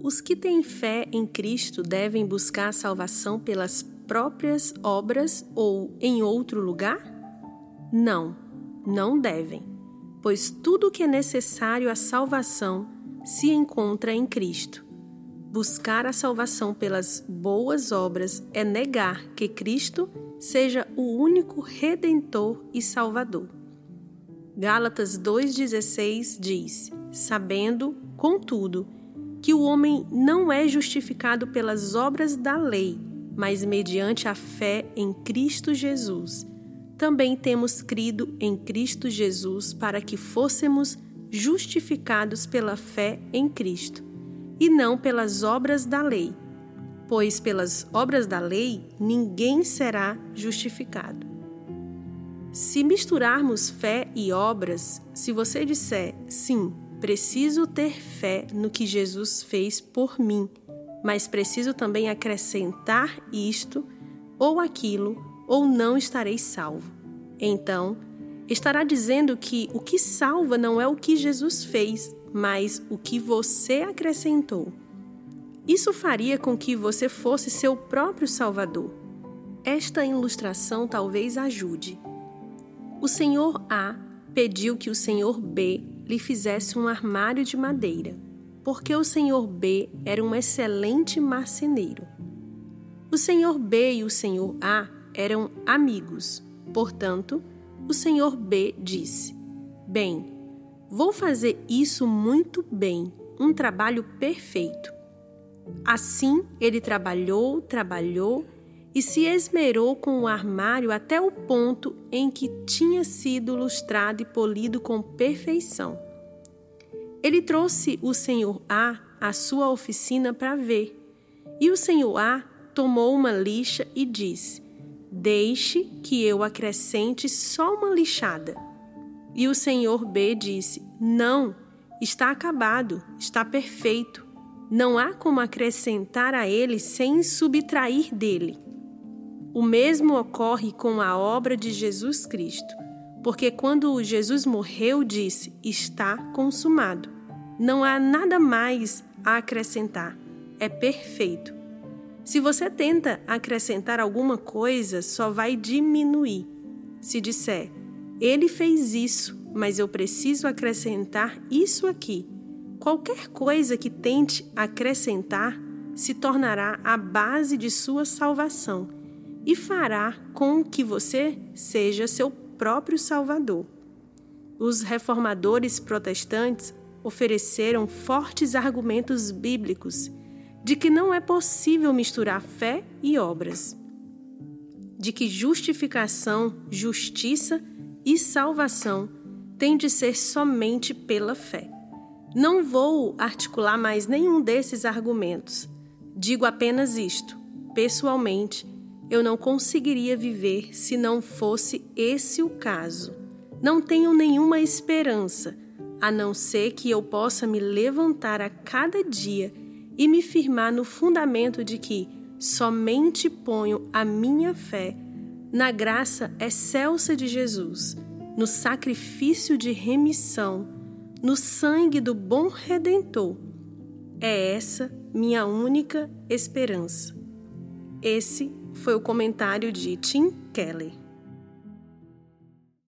Os que têm fé em Cristo devem buscar salvação pelas próprias obras ou em outro lugar? Não, não devem, pois tudo o que é necessário à salvação se encontra em Cristo. Buscar a salvação pelas boas obras é negar que Cristo seja o único redentor e salvador. Gálatas 2,16 diz: Sabendo, contudo, que o homem não é justificado pelas obras da lei, mas mediante a fé em Cristo Jesus. Também temos crido em Cristo Jesus para que fôssemos justificados pela fé em Cristo, e não pelas obras da lei, pois pelas obras da lei ninguém será justificado. Se misturarmos fé e obras, se você disser sim, Preciso ter fé no que Jesus fez por mim, mas preciso também acrescentar isto ou aquilo, ou não estarei salvo. Então, estará dizendo que o que salva não é o que Jesus fez, mas o que você acrescentou. Isso faria com que você fosse seu próprio Salvador. Esta ilustração talvez ajude. O Senhor A pediu que o Senhor B lhe fizesse um armário de madeira, porque o senhor B era um excelente marceneiro. O senhor B e o senhor A eram amigos, portanto, o senhor B disse: Bem, vou fazer isso muito bem, um trabalho perfeito. Assim ele trabalhou, trabalhou e se esmerou com o armário até o ponto em que tinha sido lustrado e polido com perfeição. Ele trouxe o senhor A à sua oficina para ver, e o senhor A tomou uma lixa e disse: Deixe que eu acrescente só uma lixada. E o senhor B disse: Não, está acabado, está perfeito. Não há como acrescentar a ele sem subtrair dele. O mesmo ocorre com a obra de Jesus Cristo, porque quando Jesus morreu, disse: Está consumado. Não há nada mais a acrescentar. É perfeito. Se você tenta acrescentar alguma coisa, só vai diminuir. Se disser, ele fez isso, mas eu preciso acrescentar isso aqui. Qualquer coisa que tente acrescentar se tornará a base de sua salvação e fará com que você seja seu próprio Salvador. Os reformadores protestantes ofereceram fortes argumentos bíblicos de que não é possível misturar fé e obras, de que justificação, justiça e salvação têm de ser somente pela fé. Não vou articular mais nenhum desses argumentos. Digo apenas isto. Pessoalmente, eu não conseguiria viver se não fosse esse o caso. Não tenho nenhuma esperança, a não ser que eu possa me levantar a cada dia e me firmar no fundamento de que somente ponho a minha fé na graça excelsa de Jesus, no sacrifício de remissão, no sangue do bom Redentor. É essa minha única esperança. Esse foi o comentário de Tim Keller.